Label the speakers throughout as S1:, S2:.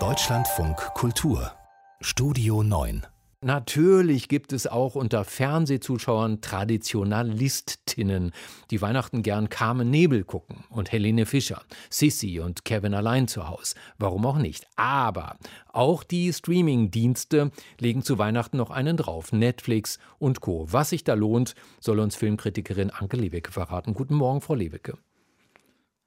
S1: Deutschlandfunk Kultur Studio 9
S2: Natürlich gibt es auch unter Fernsehzuschauern Traditionalistinnen, die Weihnachten gern Carmen Nebel gucken und Helene Fischer, Sissy und Kevin allein zu Hause. Warum auch nicht? Aber auch die Streaming-Dienste legen zu Weihnachten noch einen drauf. Netflix und Co. Was sich da lohnt, soll uns Filmkritikerin Anke Lewicke verraten. Guten Morgen, Frau Lewicke.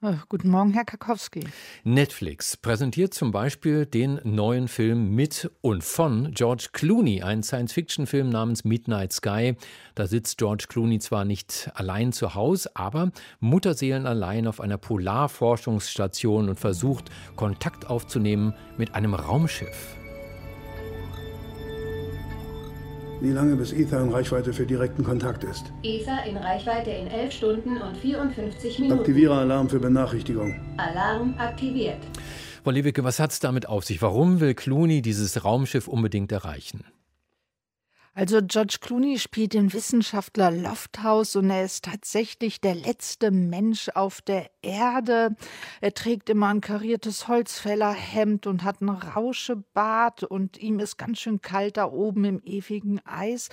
S3: Oh, guten Morgen, Herr Kakowski.
S2: Netflix präsentiert zum Beispiel den neuen Film mit und von George Clooney, ein Science-Fiction-Film namens Midnight Sky. Da sitzt George Clooney zwar nicht allein zu Hause, aber Mutterseelen allein auf einer Polarforschungsstation und versucht, Kontakt aufzunehmen mit einem Raumschiff.
S4: Wie lange bis Ether in Reichweite für direkten Kontakt ist.
S5: ESA in Reichweite in 11 Stunden und 54 Minuten.
S4: Aktiviere Alarm für Benachrichtigung.
S5: Alarm aktiviert.
S2: Frau Lewicke, was hat es damit auf sich? Warum will Clooney dieses Raumschiff unbedingt erreichen?
S3: Also George Clooney spielt den Wissenschaftler Lofthouse und er ist tatsächlich der letzte Mensch auf der Erde. Er trägt immer ein kariertes Holzfällerhemd und hat einen Rauschebart und ihm ist ganz schön kalt da oben im ewigen Eis.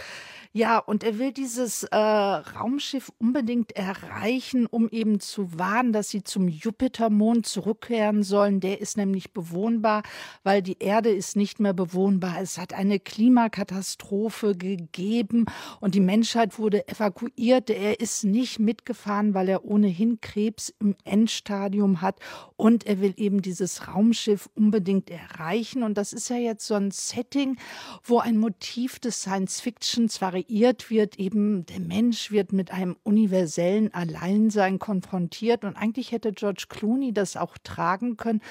S3: Ja, und er will dieses äh, Raumschiff unbedingt erreichen, um eben zu warnen, dass sie zum Jupitermond zurückkehren sollen. Der ist nämlich bewohnbar, weil die Erde ist nicht mehr bewohnbar. Es hat eine Klimakatastrophe gegeben und die Menschheit wurde evakuiert. Er ist nicht mitgefahren, weil er ohnehin Krebs im Endstadium hat und er will eben dieses Raumschiff unbedingt erreichen. Und das ist ja jetzt so ein Setting, wo ein Motiv des Science-Fictions variiert wird. Eben der Mensch wird mit einem universellen Alleinsein konfrontiert und eigentlich hätte George Clooney das auch tragen können.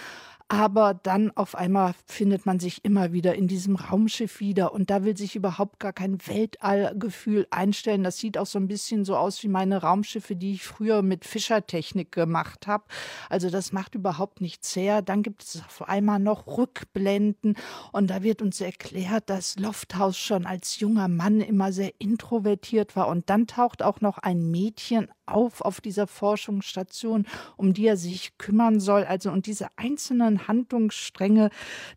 S3: Aber dann auf einmal findet man sich immer wieder in diesem Raumschiff wieder und da will sich überhaupt gar kein Weltallgefühl einstellen. Das sieht auch so ein bisschen so aus wie meine Raumschiffe, die ich früher mit Fischertechnik gemacht habe. Also das macht überhaupt nichts her. Dann gibt es auf einmal noch Rückblenden und da wird uns erklärt, dass Lofthaus schon als junger Mann immer sehr introvertiert war und dann taucht auch noch ein Mädchen auf auf dieser Forschungsstation, um die er sich kümmern soll. Also und diese einzelnen Handlungsstränge,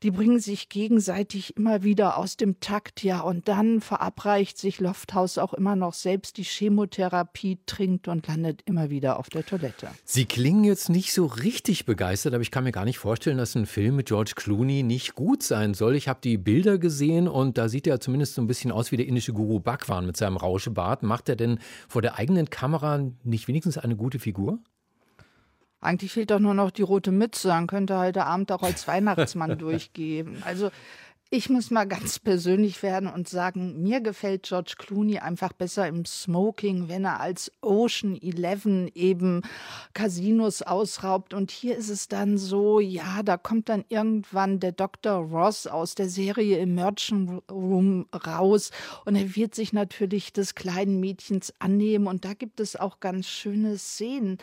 S3: die bringen sich gegenseitig immer wieder aus dem Takt, ja. Und dann verabreicht sich Lofthaus auch immer noch selbst die Chemotherapie, trinkt und landet immer wieder auf der Toilette.
S2: Sie klingen jetzt nicht so richtig begeistert, aber ich kann mir gar nicht vorstellen, dass ein Film mit George Clooney nicht gut sein soll. Ich habe die Bilder gesehen und da sieht er zumindest so ein bisschen aus wie der indische Guru Bhagwan mit seinem Rauschebart. Macht er denn vor der eigenen Kamera nicht wenigstens eine gute Figur?
S3: Eigentlich fehlt doch nur noch die rote Mütze, dann könnte halt der Abend auch als Weihnachtsmann durchgehen. Also ich muss mal ganz persönlich werden und sagen, mir gefällt George Clooney einfach besser im Smoking, wenn er als Ocean Eleven eben Casinos ausraubt. Und hier ist es dann so, ja, da kommt dann irgendwann der Dr. Ross aus der Serie im Merchant Room raus und er wird sich natürlich des kleinen Mädchens annehmen. Und da gibt es auch ganz schöne Szenen.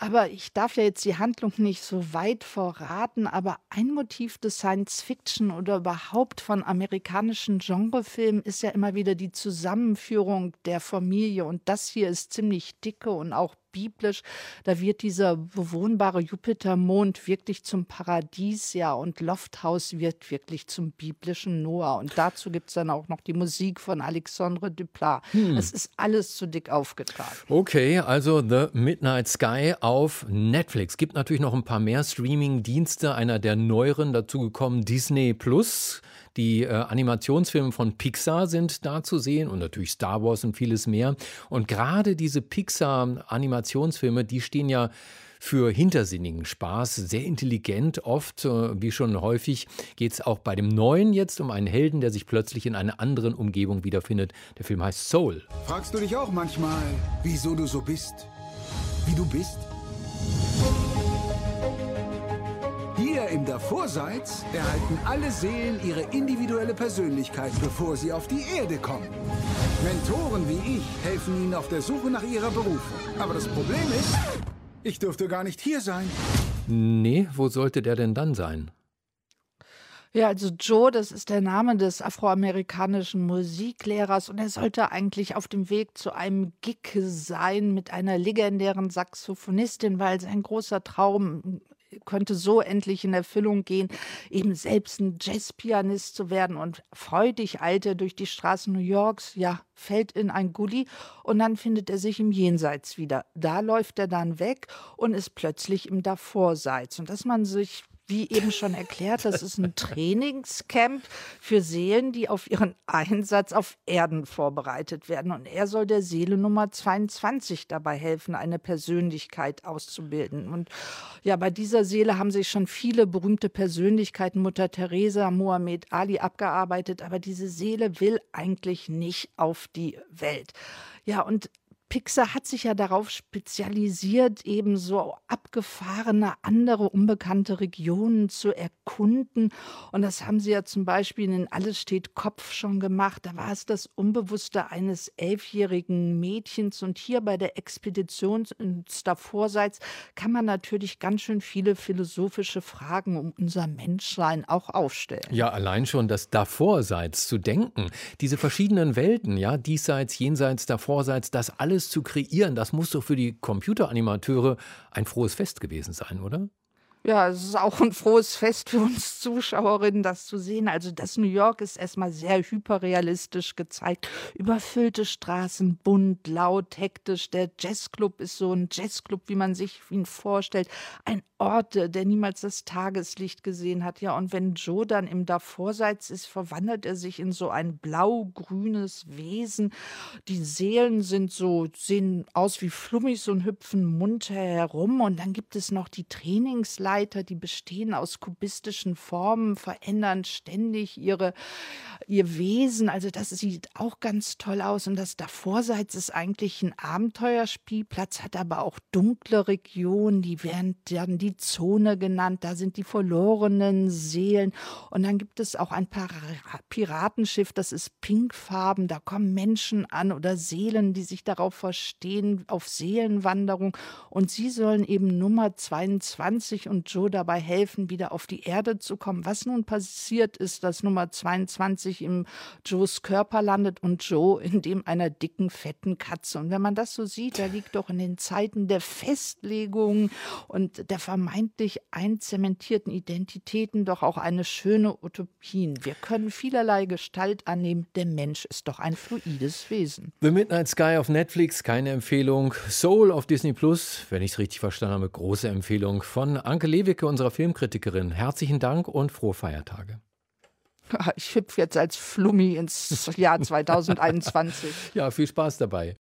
S3: Aber ich darf ja jetzt die Handlung nicht so weit verraten, aber ein Motiv des Science Fiction oder überhaupt von amerikanischen Genrefilmen ist ja immer wieder die Zusammenführung der Familie. Und das hier ist ziemlich dicke und auch biblisch. Da wird dieser bewohnbare Jupitermond wirklich zum Paradies, ja, und Lofthaus wird wirklich zum biblischen Noah. Und dazu gibt es dann auch noch die Musik von Alexandre Duplat. Hm. Es ist alles zu dick aufgetragen.
S2: Okay, also The Midnight Sky auf Netflix. Gibt natürlich noch ein paar mehr Streaming-Dienste. Einer der neueren dazugekommen, Disney Plus. Die äh, Animationsfilme von Pixar sind da zu sehen und natürlich Star Wars und vieles mehr. Und gerade diese Pixar-Animationsfilme, die stehen ja für hintersinnigen Spaß, sehr intelligent. Oft, äh, wie schon häufig, geht es auch bei dem Neuen jetzt um einen Helden, der sich plötzlich in einer anderen Umgebung wiederfindet. Der Film heißt Soul.
S6: Fragst du dich auch manchmal, wieso du so bist, wie du bist? Hier im Davorseits erhalten alle Seelen ihre individuelle Persönlichkeit, bevor sie auf die Erde kommen. Mentoren wie ich helfen ihnen auf der Suche nach ihrer Berufung. Aber das Problem ist, ich dürfte gar nicht hier sein.
S2: Nee, wo sollte der denn dann sein?
S3: Ja, also Joe, das ist der Name des afroamerikanischen Musiklehrers und er sollte eigentlich auf dem Weg zu einem Gig sein mit einer legendären Saxophonistin, weil sein großer Traum könnte so endlich in Erfüllung gehen, eben selbst ein Jazzpianist zu werden. Und freudig eilt er durch die Straßen New Yorks, ja, fällt in ein Gully und dann findet er sich im Jenseits wieder. Da läuft er dann weg und ist plötzlich im Davorseits. Und dass man sich wie eben schon erklärt, das ist ein Trainingscamp für Seelen, die auf ihren Einsatz auf Erden vorbereitet werden. Und er soll der Seele Nummer 22 dabei helfen, eine Persönlichkeit auszubilden. Und ja, bei dieser Seele haben sich schon viele berühmte Persönlichkeiten, Mutter Teresa, Mohammed Ali, abgearbeitet. Aber diese Seele will eigentlich nicht auf die Welt. Ja, und Pixar hat sich ja darauf spezialisiert, eben so abgefahrene, andere unbekannte Regionen zu erkunden. Und das haben sie ja zum Beispiel in Alles steht Kopf schon gemacht. Da war es das Unbewusste eines elfjährigen Mädchens. Und hier bei der Expedition ins Davorseits kann man natürlich ganz schön viele philosophische Fragen um unser Menschsein auch aufstellen.
S2: Ja, allein schon das Davorseits zu denken, diese verschiedenen Welten, ja, diesseits, jenseits, davorseits, das alles alles zu kreieren, das muss doch für die Computeranimateure ein frohes Fest gewesen sein, oder?
S3: Ja, es ist auch ein frohes Fest für uns Zuschauerinnen, das zu sehen. Also das New York ist erstmal sehr hyperrealistisch gezeigt. Überfüllte Straßen, bunt, laut, hektisch. Der Jazzclub ist so ein Jazzclub, wie man sich ihn vorstellt. Ein Ort, der niemals das Tageslicht gesehen hat. Ja, und wenn Joe dann im Davorseits ist, verwandelt er sich in so ein blau-grünes Wesen. Die Seelen sind so, sehen aus wie Flummis und hüpfen munter herum. Und dann gibt es noch die Trainingsleiter, die bestehen aus kubistischen Formen, verändern ständig ihre, ihr Wesen. Also das sieht auch ganz toll aus. Und das Davorseits ist eigentlich ein Abenteuerspielplatz, hat aber auch dunkle Regionen, die werden dann die Zone genannt, da sind die verlorenen Seelen. Und dann gibt es auch ein Piratenschiff, das ist pinkfarben, da kommen Menschen an oder Seelen, die sich darauf verstehen, auf Seelenwanderung. Und sie sollen eben Nummer 22 und Joe dabei helfen, wieder auf die Erde zu kommen. Was nun passiert ist, dass Nummer 22 im Joes Körper landet und Joe in dem einer dicken, fetten Katze. Und wenn man das so sieht, da liegt doch in den Zeiten der Festlegung und der vermeintlich einzementierten Identitäten doch auch eine schöne Utopie. Wir können vielerlei Gestalt annehmen. Der Mensch ist doch ein fluides Wesen.
S2: The Midnight Sky auf Netflix, keine Empfehlung. Soul auf Disney Plus, wenn ich es richtig verstanden habe, große Empfehlung von Anke Lewicke, unserer Filmkritikerin. Herzlichen Dank und frohe Feiertage.
S3: Ich hüpfe jetzt als Flummi ins Jahr 2021.
S2: ja, viel Spaß dabei.